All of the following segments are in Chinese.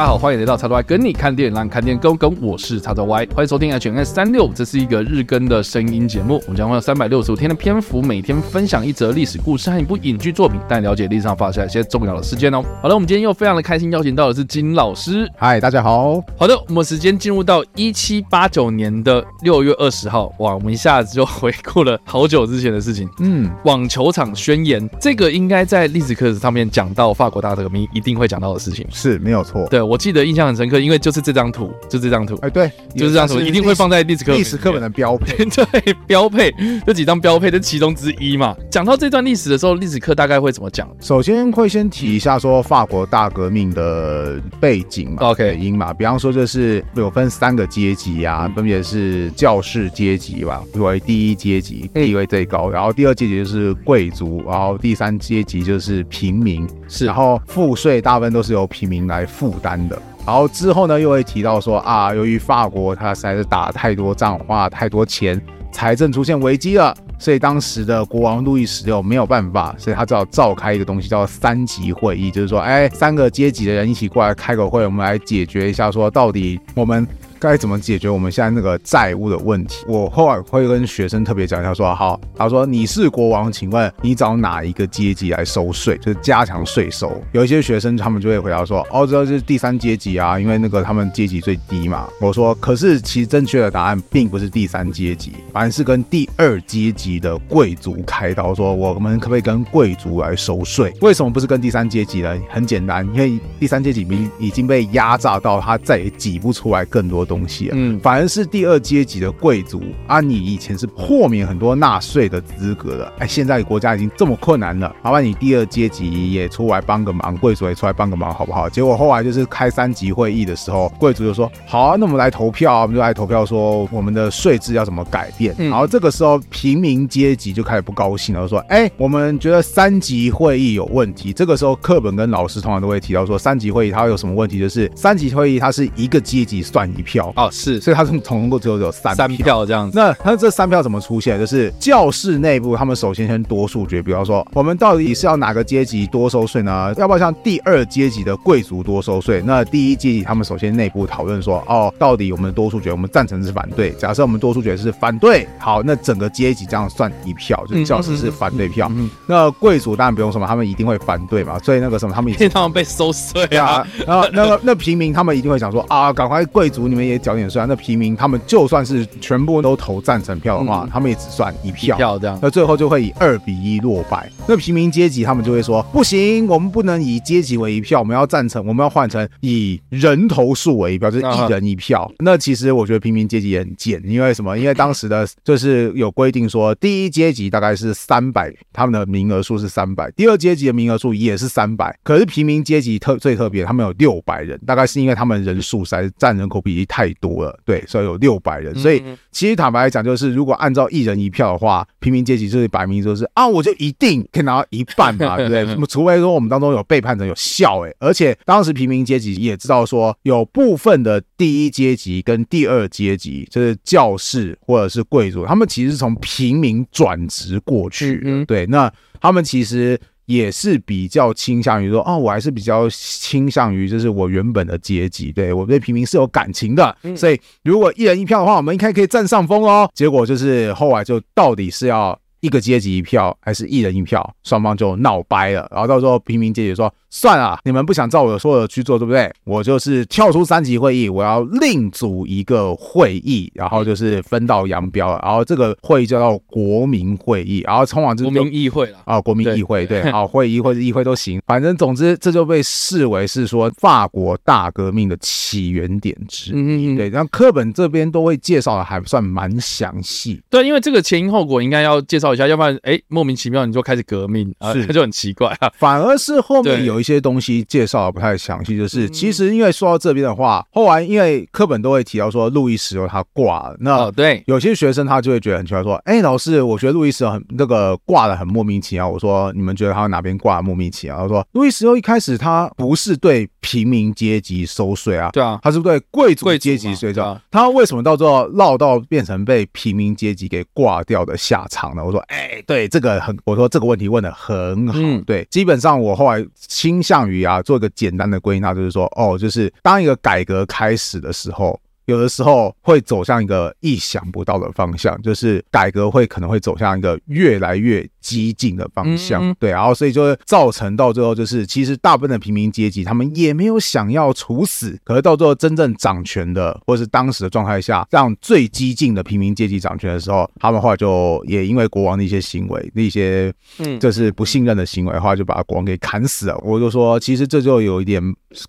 大家好，欢迎来到叉叉 Y 跟你看电影，让你看电影更跟。我是叉叉 Y，欢迎收听 HNS 三六，这是一个日更的声音节目。我们将会有三百六十五天的篇幅，每天分享一则历史故事和一部影剧作品，带你了解历史上发生一些重要的事件哦。好了，我们今天又非常的开心，邀请到的是金老师。嗨，大家好。好的，我们时间进入到一七八九年的六月二十号，哇，我们一下子就回顾了好久之前的事情。嗯，网球场宣言，这个应该在历史课上面讲到法国大革命一定会讲到的事情，是没有错。对，我记得印象很深刻，因为就是这张图，就这张图。哎，对，就是这张图，一定会放在历史课历史课本的标配。对，标配这几张标配的其中之一嘛。讲到这段历史的时候，历史课大概会怎么讲？首先会先提一下说法国大革命的背景嘛，OK，因嘛，比方说就是有分三个阶级啊，分别是教士阶级吧，作为第一阶级，地位最高，然后第二阶级就是贵族，然后第三阶级就是平民，是，然后赋税大部分都是由平民来负担的。然后之后呢，又会提到说啊，由于法国它实在是打太多仗，花太多钱，财政出现危机了，所以当时的国王路易十六没有办法，所以他只好召开一个东西叫三级会议，就是说，哎，三个阶级的人一起过来开个会，我们来解决一下，说到底我们。该怎么解决我们现在那个债务的问题？我后来会跟学生特别讲一下，说好，他说你是国王，请问你找哪一个阶级来收税，就是加强税收？有一些学生他们就会回答说，哦，这是第三阶级啊，因为那个他们阶级最低嘛。我说，可是其实正确的答案并不是第三阶级，反而是跟第二阶级的贵族开刀，说我们可不可以跟贵族来收税？为什么不是跟第三阶级呢？很简单，因为第三阶级已已经被压榨到他再也挤不出来更多东西，嗯，反而是第二阶级的贵族啊，你以前是豁免很多纳税的资格的，哎，现在国家已经这么困难了，麻烦你第二阶级也出来帮个忙，贵族也出来帮个忙，好不好？结果后来就是开三级会议的时候，贵族就说好啊，那我们来投票，我们就来投票说我们的税制要怎么改变。然后这个时候平民阶级就开始不高兴了，说哎，我们觉得三级会议有问题。这个时候课本跟老师通常都会提到说三级会议它有什么问题，就是三级会议它是一个阶级算一票。哦，是，所以他从总共只有有三票三票这样子。那他这三票怎么出现？就是教室内部，他们首先先多数决，比方说，我们到底是要哪个阶级多收税呢？要不要像第二阶级的贵族多收税？那第一阶级他们首先内部讨论说，哦，到底我们的多数决，我们赞成是反对？假设我们多数决是反对，好，那整个阶级这样算一票，就是教室是反对票。嗯嗯嗯嗯、那贵族当然不用说嘛，他们一定会反对嘛。所以那个什么，他们一定他们被收税啊。然后那个那平民他们一定会想说，啊，赶快贵族你们也缴点税啊。那平民他们就算是全部都投赞成票的话，嗯、他们也只算一票，票这样，那最后就会以二比一落败。那平民阶级他们就会说，不行，我们不能以阶级为一票，我们要赞成，我们要换成以人头数为一票，就是一人一票。啊、那其实我觉得平民阶级也很贱，因为什么？因为当时的就是有规定说，第一阶级大概是三百，他们的名额数是三百，第二阶级的名额数也是三百，可是平民阶级特最特别，他们有六百人，大概是因为他们人数实在占人口比例太多了。对，所以有六百人，所以其实坦白来讲，就是如果按照一人一票的话，平民阶级就是摆明就是啊，我就一定可以拿到一半嘛，对不对？除非说我们当中有背叛者有效哎，而且当时平民阶级也知道说，有部分的第一阶级跟第二阶级，就是教士或者是贵族，他们其实是从平民转职过去，对，那他们其实。也是比较倾向于说，哦，我还是比较倾向于就是我原本的阶级，对，我对平民是有感情的，所以如果一人一票的话，我们应该可以占上风哦。结果就是后来就到底是要一个阶级一票，还是一人一票，双方就闹掰了，然后到时候平民阶级说。算了，你们不想照我说的去做，对不对？我就是跳出三级会议，我要另组一个会议，然后就是分道扬镳，然后这个会议叫做国民会议，然后通往就是国民议会了啊，国民议会对，好，会议或者议会都行，反正总之这就被视为是说法国大革命的起源点之一。嗯嗯，对，然后课本这边都会介绍的还算蛮详细。对，因为这个前因后果应该要介绍一下，要不然哎莫名其妙你就开始革命啊，是就很奇怪啊。反而是后面有。一些东西介绍的不太详细，就是其实因为说到这边的话，后来因为课本都会提到说路易十六他挂了，那对有些学生他就会觉得很奇怪，说：“哎，老师，我觉得路易十六很那个挂的很莫名其妙。”我说：“你们觉得他哪边挂莫名其妙？”他说：“路易十六一开始他不是对平民阶级收税啊，对啊，他是对贵族阶级税，收、啊他为什么到最后落到变成被平民阶级给挂掉的下场呢？”我说：“哎，对，这个很，我说这个问题问的很好。嗯，对，基本上我后来倾向于啊，做一个简单的归纳，就是说，哦，就是当一个改革开始的时候。有的时候会走向一个意想不到的方向，就是改革会可能会走向一个越来越激进的方向，嗯嗯对，然后所以就会造成到最后就是，其实大部分的平民阶级他们也没有想要处死，可是到最后真正掌权的，或是当时的状态下，让最激进的平民阶级掌权的时候，他们后来就也因为国王的一些行为，那些嗯，就是不信任的行为的话，就把国王给砍死了。我就说，其实这就有一点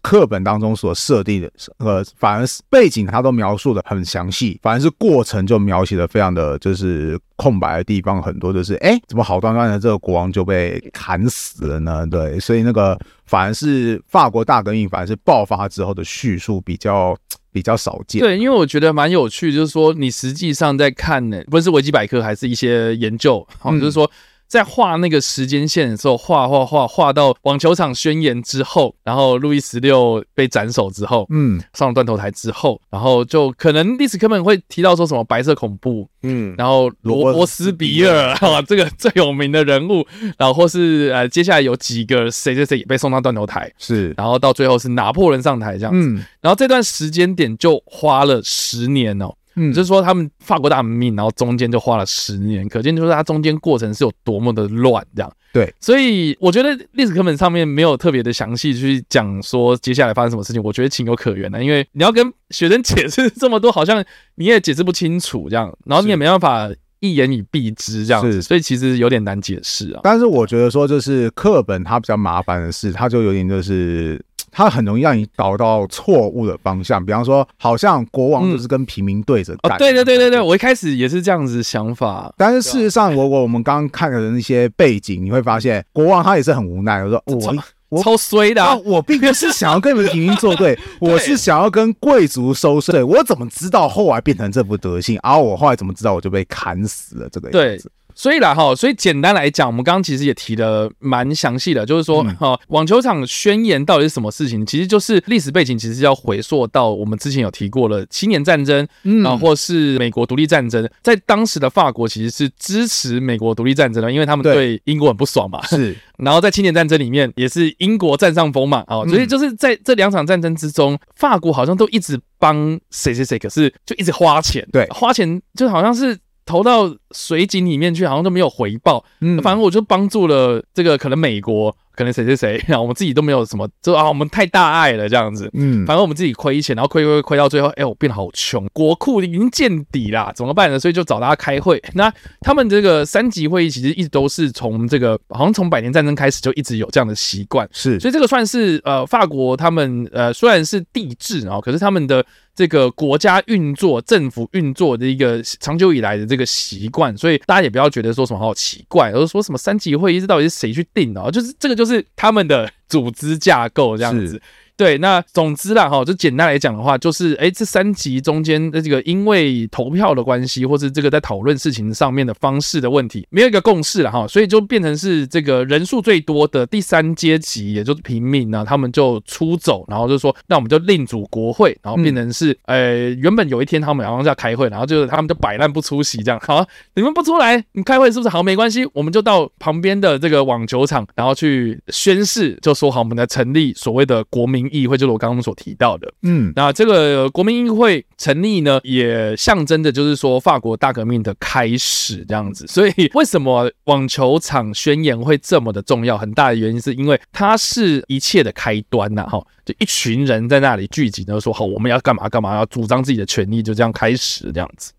课本当中所设定的，呃，反而是背景他都。描述的很详细，反而是过程就描写的非常的就是空白的地方很多，就是哎，怎么好端端的这个国王就被砍死了呢？对，所以那个反而是法国大革命，反而是爆发之后的叙述比较比较少见。对，因为我觉得蛮有趣，就是说你实际上在看呢，不是维基百科，还是一些研究，好，就是说。在画那个时间线的时候，画画画画到网球场宣言之后，然后路易十六被斩首之后，嗯，上了断头台之后，然后就可能历史课本会提到说什么白色恐怖，嗯，然后罗伯斯比尔啊，这个最有名的人物，然后或是呃，接下来有几个谁谁谁也被送到断头台，是，然后到最后是拿破仑上台这样子，嗯，然后这段时间点就花了十年哦。嗯，就是说他们法国大革命，然后中间就花了十年，可见就是它中间过程是有多么的乱，这样。对，所以我觉得历史课本上面没有特别的详细去讲说接下来发生什么事情，我觉得情有可原的，因为你要跟学生解释这么多，好像你也解释不清楚这样，然后你也没办法一言以蔽之这样子，所以其实有点难解释啊。但是我觉得说，就是课本它比较麻烦的是，它就有点就是。它很容易让你导到错误的方向，比方说，好像国王就是跟平民对着干。哦，对对对对对，我一开始也是这样子想法。但是事实上，我我我们刚刚看的那些背景，你会发现，国王他也是很无奈。我说我我超衰的，我并不是想要跟你们平民作 对，我是想要跟贵族收税。我怎么知道后来变成这副德性？然后我后来怎么知道我就被砍死了？这个样子。所以啦哈，所以简单来讲，我们刚刚其实也提的蛮详细的，就是说哈，网球场宣言到底是什么事情？其实就是历史背景，其实要回溯到我们之前有提过了七年战争，嗯，啊，或是美国独立战争，在当时的法国其实是支持美国独立战争的，因为他们对英国很不爽嘛，是。然后在七年战争里面，也是英国占上风嘛，啊，所以就是在这两场战争之中，法国好像都一直帮谁谁谁，可是就一直花钱，对，花钱就好像是。投到水井里面去，好像都没有回报。嗯，反正我就帮助了这个可能美国。可能谁谁谁，然后我们自己都没有什么，就啊，我们太大爱了这样子，嗯，反正我们自己亏钱，然后亏亏亏到最后，哎，我变得好穷，国库已经见底啦，怎么办呢？所以就找大家开会。那他们这个三级会议其实一直都是从这个，好像从百年战争开始就一直有这样的习惯，是，所以这个算是呃法国他们呃虽然是帝制啊，可是他们的这个国家运作、政府运作的一个长久以来的这个习惯，所以大家也不要觉得说什么好奇怪，而是说什么三级会议这到底是谁去定的？就是这个就是他们的组织架构这样子。对，那总之啦，哈，就简单来讲的话，就是，哎，这三集中间的这个因为投票的关系，或是这个在讨论事情上面的方式的问题，没有一个共识了，哈，所以就变成是这个人数最多的第三阶级，也就是平民呢，他们就出走，然后就说，那我们就另组国会，然后变成是，呃，原本有一天他们好像是要开会，然后就是他们就摆烂不出席，这样，好，你们不出来，你开会是不是好？没关系，我们就到旁边的这个网球场，然后去宣誓，就说好，我们来成立所谓的国民议会就是我刚刚所提到的，嗯，那这个国民议会成立呢，也象征着就是说法国大革命的开始这样子。所以为什么网球场宣言会这么的重要？很大的原因是因为它是一切的开端呐，哈，就一群人在那里聚集，然后说好我们要干嘛干嘛，要主张自己的权利，就这样开始这样子。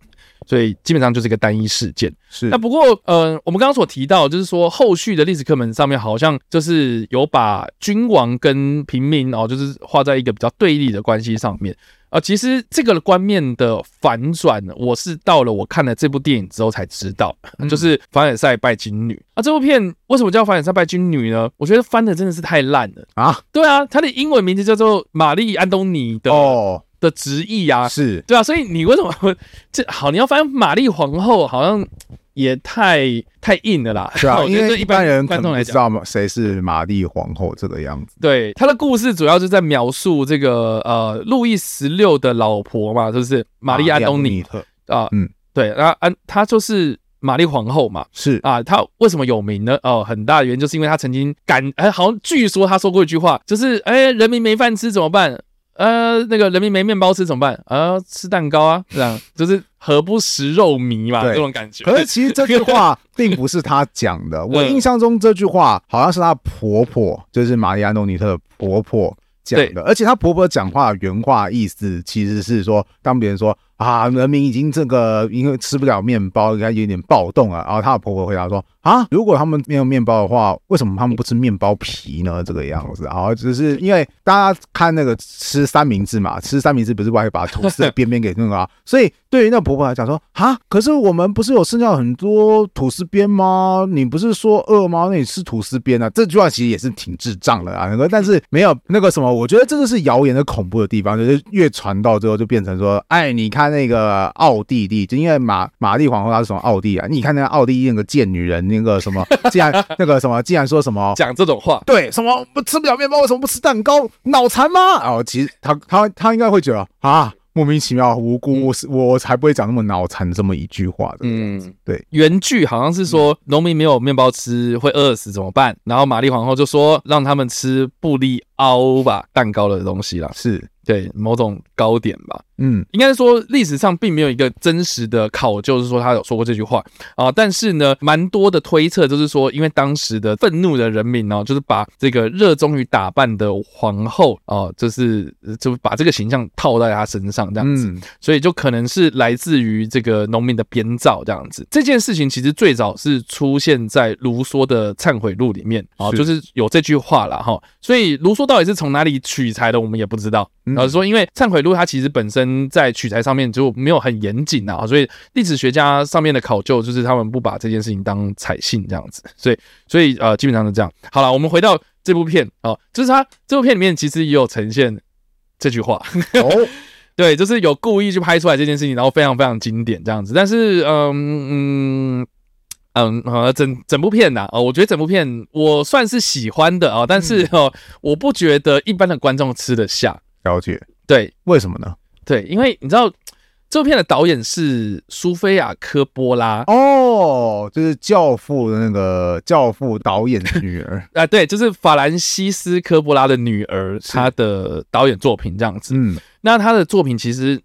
所以基本上就是一个单一事件。是那不过，呃，我们刚刚所提到，就是说后续的历史课本上面好像就是有把君王跟平民哦，就是画在一个比较对立的关系上面啊。其实这个观念的反转，我是到了我看了这部电影之后才知道，就是凡尔赛拜金女啊。这部片为什么叫凡尔赛拜金女呢？我觉得翻的真的是太烂了啊！对啊，它的英文名字叫做玛丽安东尼的哦。的直译啊，是对啊，所以你为什么这好？你要翻玛丽皇后，好像也太太硬了啦，是啊，因为一般人观众来知道谁是玛丽皇后这个样子。对，他的故事主要是在描述这个呃路易十六的老婆嘛，就是玛丽安东尼特啊，嗯，对，然后安他就是玛丽皇后嘛，是啊，她为什么有名呢？哦，很大的原因就是因为她曾经感，哎，好像据说她说过一句话，就是哎，人民没饭吃怎么办？呃，那个人民没面包吃怎么办？啊，吃蛋糕啊，这样 就是何不食肉糜嘛，这种感觉。可是其实这句话 并不是他讲的，我印象中这句话好像是她婆婆，就是玛丽安东尼特的婆婆讲的，而且她婆婆讲话原话意思其实是说，当别人说。啊，人民已经这个因为吃不了面包，应该有点暴动啊。然后她的婆婆回答说：啊，如果他们没有面包的话，为什么他们不吃面包皮呢？这个样子，啊只是因为大家看那个吃三明治嘛，吃三明治不是会把吐司的边边给那个啊，所以对于那婆婆来讲说，啊，可是我们不是有剩下很多吐司边吗？你不是说饿吗？那你吃吐司边啊？这句话其实也是挺智障的啊，那个但是没有那个什么，我觉得这个是谣言的恐怖的地方，就是越传到最后就变成说，哎，你看。那个奥地利，就因为玛玛丽皇后她是从奥地利啊，你看那个奥地利那个贱女人，那个什么，既然 那个什么，既然说什么 讲这种话，对，什么不吃不了面包，为什么不吃蛋糕？脑残吗？哦，其实他他他应该会觉得啊，莫名其妙无辜，我是我才不会讲那么脑残这么一句话的。嗯，对，原句好像是说农民没有面包吃会饿死怎么办？然后玛丽皇后就说让他们吃布利奥吧，蛋糕的东西啦，是。对，某种糕点吧，嗯，应该是说历史上并没有一个真实的考究，是说他有说过这句话啊。但是呢，蛮多的推测就是说，因为当时的愤怒的人民呢，就是把这个热衷于打扮的皇后啊，就是就把这个形象套在她身上这样子，所以就可能是来自于这个农民的编造这样子。这件事情其实最早是出现在卢梭的《忏悔录》里面啊，就是有这句话了哈。所以卢梭到底是从哪里取材的，我们也不知道。老实说，因为《忏悔录》它其实本身在取材上面就没有很严谨啊，所以历史学家上面的考究就是他们不把这件事情当采信这样子，所以所以呃基本上是这样。好了，我们回到这部片哦，就是它这部片里面其实也有呈现这句话哦，对，就是有故意去拍出来这件事情，然后非常非常经典这样子。但是嗯嗯嗯呃整整部片呐，哦，我觉得整部片我算是喜欢的啊，但是哦，我不觉得一般的观众吃得下。了解，对，为什么呢？对，因为你知道这部片的导演是苏菲亚·科波拉哦，就是《教父》的那个《教父》导演的女儿 啊，对，就是法兰西斯·科波拉的女儿，她的导演作品这样子。嗯，那她的作品其实。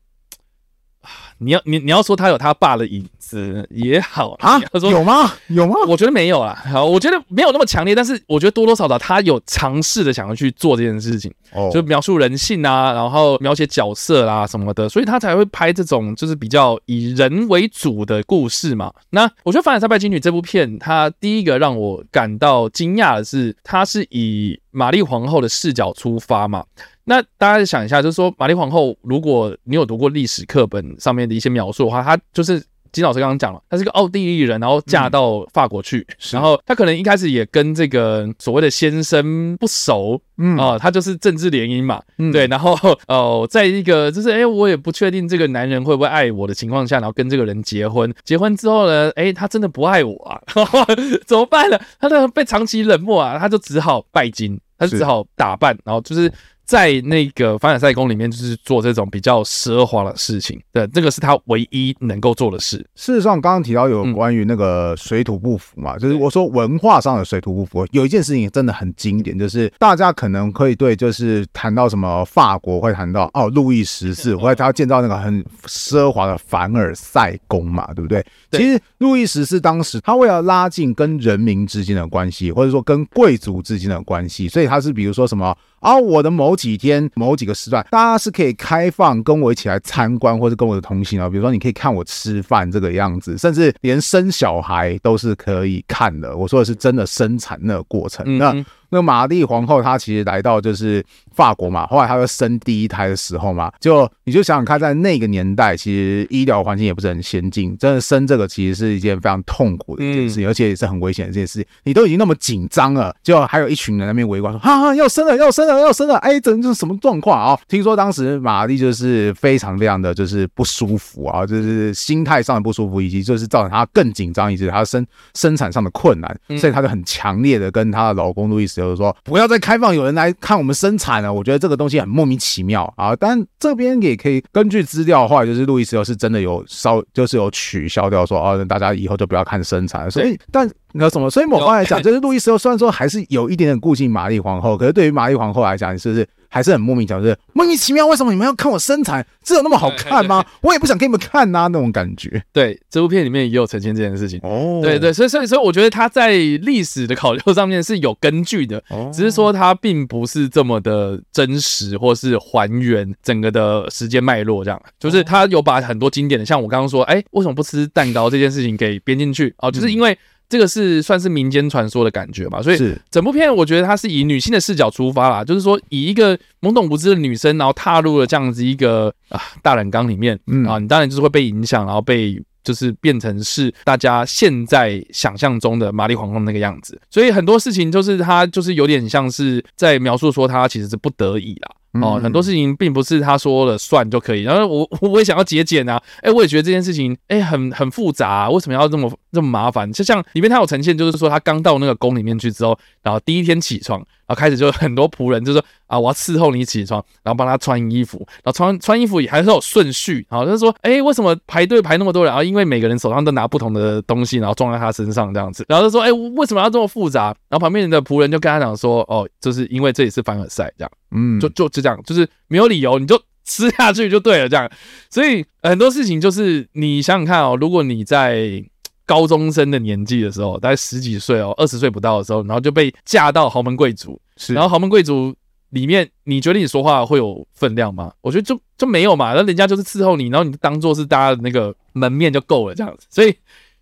你要你你要说他有他爸的影子也好啊，他说有吗？有吗？我觉得没有啦。好，我觉得没有那么强烈，但是我觉得多多少少他有尝试的想要去做这件事情，哦，就描述人性啊，然后描写角色啦、啊、什么的，所以他才会拍这种就是比较以人为主的故事嘛。那我觉得《凡尔赛拜金女》这部片，它第一个让我感到惊讶的是，它是以玛丽皇后的视角出发嘛。那大家想一下，就是说玛丽皇后，如果你有读过历史课本上面的一些描述的话，她就是金老师刚刚讲了，她是个奥地利人，然后嫁到法国去，嗯、然后她可能一开始也跟这个所谓的先生不熟，嗯啊，她就是政治联姻嘛，嗯、对，然后哦、呃，在一个就是哎，我也不确定这个男人会不会爱我的情况下，然后跟这个人结婚，结婚之后呢，哎，他真的不爱我啊，怎么办呢？他的被长期冷漠啊，他就只好拜金，他就只好打扮，然后就是。在那个凡尔赛宫里面，就是做这种比较奢华的事情，对，这个是他唯一能够做的事。事实上，刚刚提到有关于那个水土不服嘛，就是我说文化上的水土不服，有一件事情真的很经典，就是大家可能可以对，就是谈到什么法国会谈到哦，路易十四，或者他要建造那个很奢华的凡尔赛宫嘛，对不对？其实路易十四当时他为了拉近跟人民之间的关系，或者说跟贵族之间的关系，所以他是比如说什么。啊，我的某几天某几个时段，大家是可以开放跟我一起来参观，或者跟我的同行啊。比如说，你可以看我吃饭这个样子，甚至连生小孩都是可以看的。我说的是真的生产那个过程。那那玛丽皇后她其实来到就是法国嘛，后来她要生第一胎的时候嘛，就你就想想看，在那个年代，其实医疗环境也不是很先进，真的生这个其实是一件非常痛苦的一件事情，而且也是很危险的一件事情。你都已经那么紧张了，就还有一群人在那边围观说：“哈哈，要生了，要生了，要生了！”哎，这这是什么状况啊？听说当时玛丽就是非常非常的就是不舒服啊，就是心态上的不舒服，以及就是造成她更紧张，以及她生生产上的困难，所以她就很强烈的跟她的老公路易十十六说不要再开放有人来看我们生产了。我觉得这个东西很莫名其妙啊。但这边也可以根据资料的话，就是路易十六是真的有稍就是有取消掉说哦，大家以后就不要看生产。所以但那什么，所以某方来讲，就是路易十六虽然说还是有一点点顾忌玛丽皇后，可是对于玛丽皇后来讲，你是不是？还是很莫名其妙，就是莫名其妙，为什么你们要看我身材？这有那么好看吗？我也不想给你们看呐、啊，那种感觉。对，这部片里面也有呈现这件事情。哦，对对，所以所以所以，我觉得他在历史的考究上面是有根据的，只是说他并不是这么的真实，或是还原整个的时间脉络。这样，就是他有把很多经典的，像我刚刚说，哎，为什么不吃蛋糕这件事情给编进去？哦，就是因为。这个是算是民间传说的感觉吧，所以整部片我觉得它是以女性的视角出发啦，就是说以一个懵懂无知的女生，然后踏入了这样子一个啊大染缸里面，嗯啊，你当然就是会被影响，然后被就是变成是大家现在想象中的玛丽皇后那个样子，所以很多事情就是她就是有点像是在描述说她其实是不得已啦。哦，很多事情并不是他说了算就可以。然后我我也想要节俭啊，哎，我也觉得这件事情哎很很复杂啊，为什么要这么这么麻烦？就像里面他有呈现，就是说他刚到那个宫里面去之后，然后第一天起床。然后开始就很多仆人就说啊，我要伺候你起床，然后帮他穿衣服，然后穿穿衣服也还是有顺序。然后就是说，哎，为什么排队排那么多人？然后因为每个人手上都拿不同的东西，然后装在他身上这样子。然后就说，哎，为什么要这么复杂？然后旁边的仆人就跟他讲说，哦，就是因为这里是凡尔赛这样，嗯，就就就这样，就是没有理由，你就吃下去就对了这样。所以很多事情就是你想想看哦，如果你在。高中生的年纪的时候，大概十几岁哦，二十岁不到的时候，然后就被嫁到豪门贵族。是，然后豪门贵族里面，你觉得你说话会有分量吗？我觉得就就没有嘛，那人家就是伺候你，然后你当做是大家的那个门面就够了这样子，所以。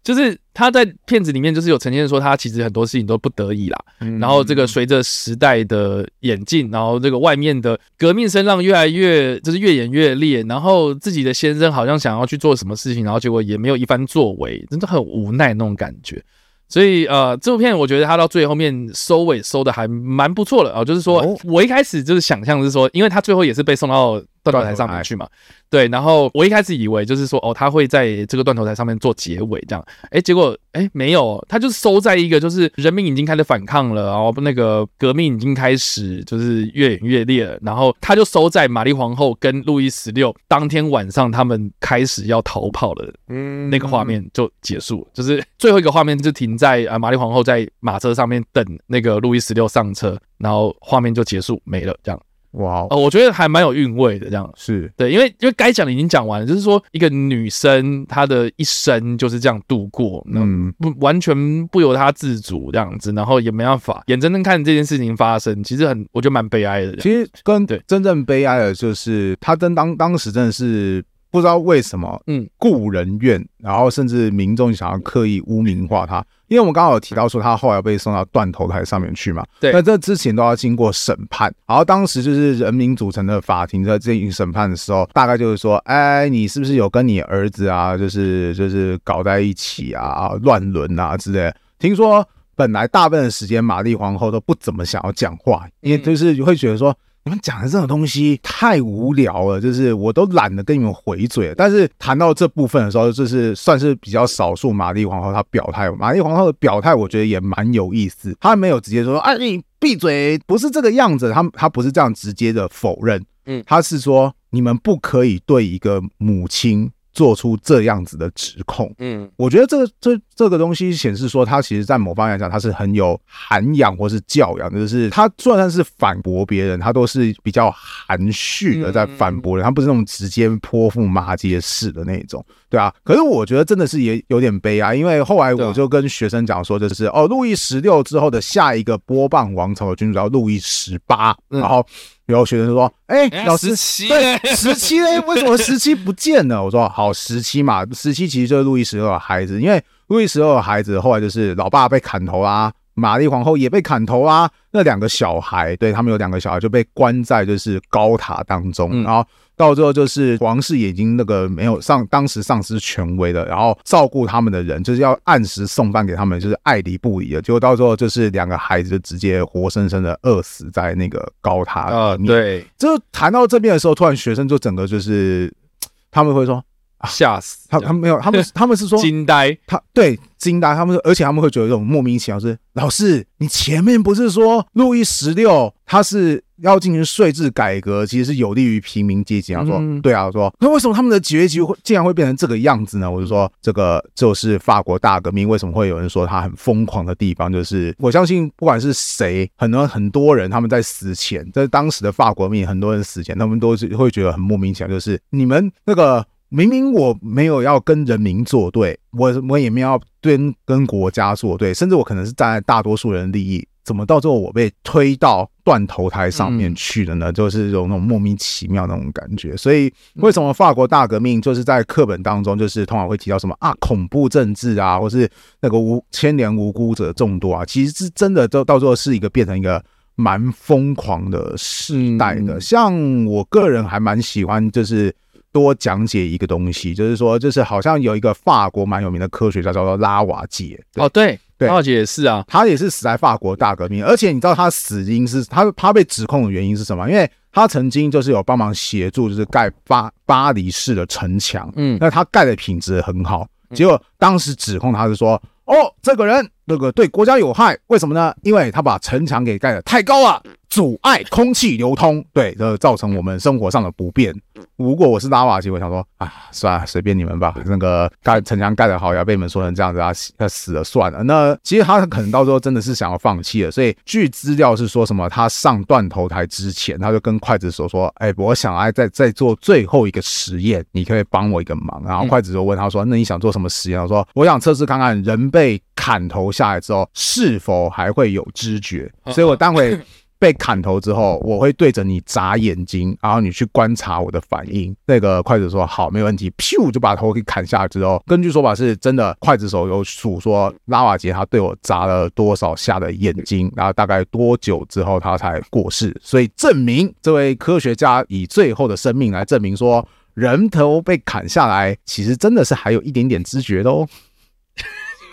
就是他在片子里面就是有呈现说他其实很多事情都不得已啦，然后这个随着时代的演进，然后这个外面的革命声浪越来越就是越演越烈，然后自己的先生好像想要去做什么事情，然后结果也没有一番作为，真的很无奈那种感觉。所以呃，这部片我觉得他到最后面收尾收的还蛮不错的啊，就是说我一开始就是想象是说，因为他最后也是被送到。断头台上面去嘛，对，然后我一开始以为就是说，哦，他会在这个断头台上面做结尾这样，哎，结果哎没有，他就是收在一个就是人民已经开始反抗了，然后那个革命已经开始就是越演越烈了，然后他就收在玛丽皇后跟路易十六当天晚上他们开始要逃跑的那个画面就结束，就是最后一个画面就停在啊玛丽皇后在马车上面等那个路易十六上车，然后画面就结束没了这样。哇，哦，我觉得还蛮有韵味的，这样。是。对，因为因为该讲的已经讲完了，就是说一个女生她的一生就是这样度过，嗯，不完全不由她自主这样子，然后也没办法眼睁睁看这件事情发生，其实很我觉得蛮悲哀的。其实跟对。真正悲哀的就是她真当当时真的是。不知道为什么，嗯，故人怨，然后甚至民众想要刻意污名化他，因为我们刚刚有提到说他后来被送到断头台上面去嘛，对，那这之前都要经过审判，然后当时就是人民组成的法庭在进行审判的时候，大概就是说，哎，你是不是有跟你儿子啊，就是就是搞在一起啊，乱伦啊之类？听说本来大部分的时间玛丽皇后都不怎么想要讲话，因为就是会觉得说。你们讲的这种东西太无聊了，就是我都懒得跟你们回嘴了。但是谈到这部分的时候，就是算是比较少数。玛丽皇后她表态，玛丽皇后的表态，我觉得也蛮有意思。她没有直接说：“哎，你闭嘴，不是这个样子。”她她不是这样直接的否认，嗯，她是说你们不可以对一个母亲。做出这样子的指控，嗯，我觉得这个这这个东西显示说，他其实在某方面来讲，他是很有涵养或是教养，就是他就算是反驳别人，他都是比较含蓄的在反驳人，他不是那种直接泼妇骂街式的那种，对啊。可是我觉得真的是也有点悲哀，因为后来我就跟学生讲说，就是哦，路易十六之后的下一个波旁王朝的君主叫路易十八，然后。有学生说：“哎、欸，老师，十七对十七嘞，为什么十七不见了？”我说：“好，十七嘛，十七其实就是路易十六的孩子，因为路易十二的孩子后来就是老爸被砍头啊，玛丽皇后也被砍头啊，那两个小孩，对他们有两个小孩就被关在就是高塔当中，嗯、然后。”到最后就是皇室已经那个没有上，当时丧失权威了，然后照顾他们的人就是要按时送饭给他们，就是爱理不理的。结果到最后就是两个孩子就直接活生生的饿死在那个高塔啊！对，就谈到这边的时候，突然学生就整个就是他们会说吓死，他他没有，他们 他们是说惊呆，他对惊呆，他们而且他们会觉得这种莫名其妙是老师，你前面不是说路易十六他是要进行税制改革，其实是有利于平民阶级。他说、嗯、对啊，我说那为什么他们的结局会竟然会变成这个样子呢？我就说这个就是法国大革命为什么会有人说他很疯狂的地方，就是我相信不管是谁，很多很多人他们在死前，在当时的法国命，很多人死前，他们都是会觉得很莫名其妙，就是你们那个。明明我没有要跟人民作对，我我也没有要跟跟国家作对，甚至我可能是站在大多数人的利益，怎么到最后我被推到断头台上面去了呢？就是有那种莫名其妙那种感觉。所以为什么法国大革命就是在课本当中就是通常会提到什么啊恐怖政治啊，或是那个无牵连无辜者众多啊？其实是真的，都到最后是一个变成一个蛮疯狂的时代的。像我个人还蛮喜欢就是。多讲解一个东西，就是说，就是好像有一个法国蛮有名的科学家叫做拉瓦杰。哦，对，对，拉瓦杰也是啊，他也是死在法国大革命，而且你知道他死因是他他被指控的原因是什么？因为他曾经就是有帮忙协助，就是盖巴巴黎市的城墙。嗯，那他盖的品质很好，结果当时指控他是说，哦，这个人那个对国家有害，为什么呢？因为他把城墙给盖得太高了。阻碍空气流通，对，这造成我们生活上的不便。如果我是拉瓦奇，我想说啊，算了，随便你们吧。那个盖城墙盖得好，也要被你们说成这样子啊，他死了算了。那其实他可能到时候真的是想要放弃了。所以据资料是说什么，他上断头台之前，他就跟刽子手说：“哎，我想来再再做最后一个实验，你可以帮我一个忙。”然后筷子就问他说：“那你想做什么实验？”我说：“我想测试看看人被砍头下来之后是否还会有知觉。”所以我待会。被砍头之后，我会对着你眨眼睛，然后你去观察我的反应。那个刽子说好，没问题，咻就把头给砍下来之后，根据说法是真的，刽子手有数说拉瓦杰他对我眨了多少下的眼睛，然后大概多久之后他才过世，所以证明这位科学家以最后的生命来证明说，人头被砍下来，其实真的是还有一点点知觉的哦。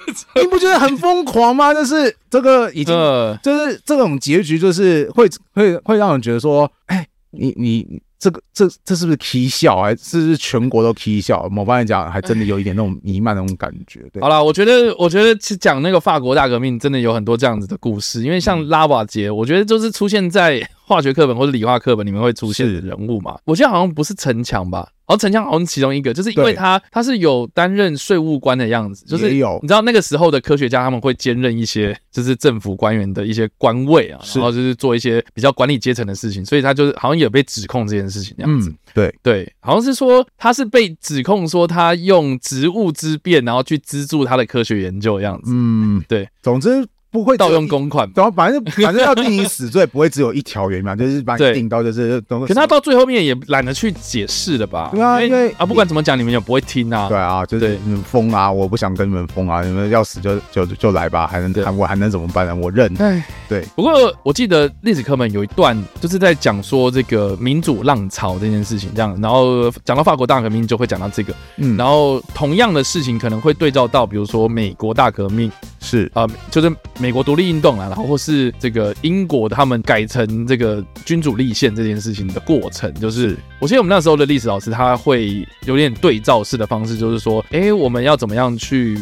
你不觉得很疯狂吗？就是这个已经，就是这种结局，就是会会会让人觉得说，哎，你你这个这这是不是 K 笑？还是不是全国都 K 笑？某方面讲，还真的有一点那种弥漫那种感觉。对，好了，我觉得我觉得其实讲那个法国大革命，真的有很多这样子的故事。因为像拉瓦杰，我觉得就是出现在化学课本或者理化课本里面会出现的人物嘛。我记得好像不是城墙吧？然后城墙好像是其中一个，就是因为他他是有担任税务官的样子，就是有你知道那个时候的科学家他们会兼任一些就是政府官员的一些官位啊，然后就是做一些比较管理阶层的事情，所以他就是好像也有被指控这件事情这样子。嗯，对对，好像是说他是被指控说他用职务之便然后去资助他的科学研究的样子。嗯，对，总之。不会盗用公款，然后反正反正要定你死罪，不会只有一条原因嘛，就是把你定到就是。可他到最后面也懒得去解释了吧？对啊，因为啊，不管怎么讲，你们也不会听啊。对啊，就是你们疯啊！我不想跟你们疯啊！你们要死就就就来吧，还能还我还能怎么办呢？我认。哎，对。不过我记得历史课本有一段就是在讲说这个民主浪潮这件事情，这样，然后讲到法国大革命就会讲到这个，嗯，然后同样的事情可能会对照到，比如说美国大革命。是。啊、呃，就是美国独立运动啊，然后或是这个英国他们改成这个君主立宪这件事情的过程，就是我记得我们那时候的历史老师他会有点对照式的方式，就是说，哎、欸，我们要怎么样去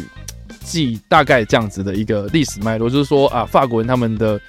记大概这样子的一个历史脉络，就是说啊，法国人他们的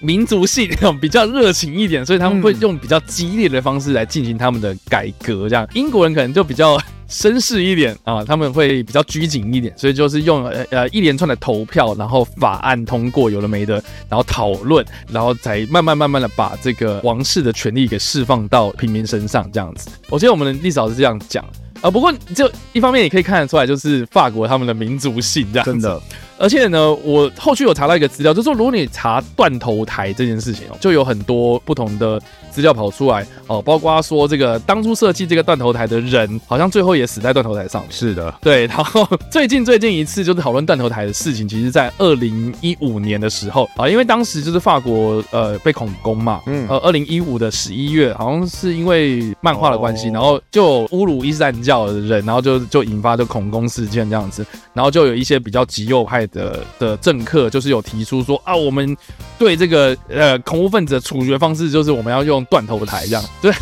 民族性比较热情一点，所以他们会用比较激烈的方式来进行他们的改革，这样。英国人可能就比较。绅士一点啊，他们会比较拘谨一点，所以就是用呃呃一连串的投票，然后法案通过，有的没的，然后讨论，然后才慢慢慢慢的把这个王室的权利给释放到平民身上，这样子。我记得我们的历史老师这样讲啊，不过就一方面也可以看得出来，就是法国他们的民族性这样子。真的。而且呢，我后续有查到一个资料，就是说，如果你查断头台这件事情哦，就有很多不同的资料跑出来哦，包括说这个当初设计这个断头台的人，好像最后也死在断头台上。是的，对。然后最近最近一次就是讨论断头台的事情，其实在二零一五年的时候啊，因为当时就是法国呃被恐攻嘛，嗯，呃，二零一五的十一月，好像是因为漫画的关系，然后就侮辱伊斯兰教的人，然后就就引发就恐攻事件这样子，然后就有一些比较极右派的的政客就是有提出说啊，我们对这个呃恐怖分子的处决方式就是我们要用断头台这样，对，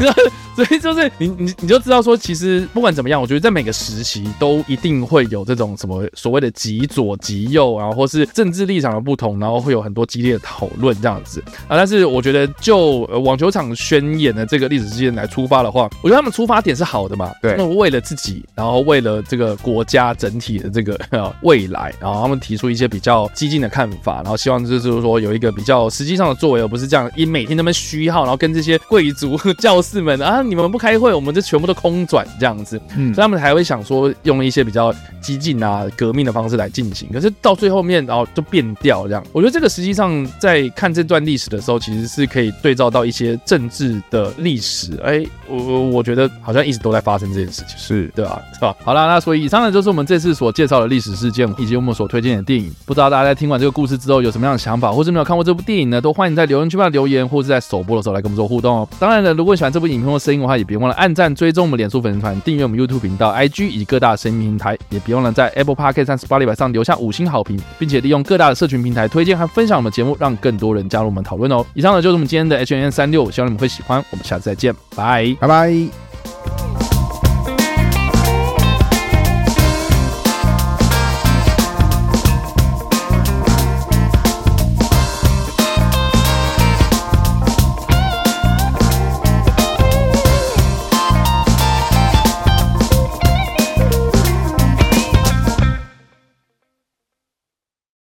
所以就是你你你就知道说，其实不管怎么样，我觉得在每个时期都一定会有这种什么所谓的极左极右啊，或是政治立场的不同，然后会有很多激烈的讨论这样子啊。但是我觉得就网球场宣言的这个历史事件来出发的话，我觉得他们出发点是好的嘛。对，那为了自己，然后为了这个国家整体的这个未来，然后他们提出一些比较激进的看法，然后希望就是说有一个比较实际上的作为，而不是这样一每天那么虚耗，然后跟这些贵族 教士们啊，你们不开会，我们就全部都空转这样子。嗯，所以他们还会想说用一些比较激进啊、革命的方式来进行，可是到最后面然后就变调这样。我觉得这个实际上在看这段历史的时候，其实是可以对照到一些政治的历史。哎，我我觉得好像一直都在发生这件事情，是对吧？是吧？好啦，那所以以上呢就是我们这次所介绍的历史事件，以及我们所推荐的电影。不知道大家在听完这个故事之后有什么样的想法，或是没有看过这部电影呢？都欢迎在留言区帮留言，或是在首播的时候来跟我们做互动哦。当然了，如果你喜欢这部影片或声音的话，也别忘了按赞、追踪我们脸书粉丝团、订阅我们 YouTube 频道、IG 以及各大声音平台，也别忘了在 Apple Podcast 和 Spotify 上留下五星好评，并且利用各大的社群平台推荐和分享我们节目，让更多人加入我们讨论哦。以上呢就是我们今天的 H N 36，希望你们会喜欢。我们下次再见，拜拜拜。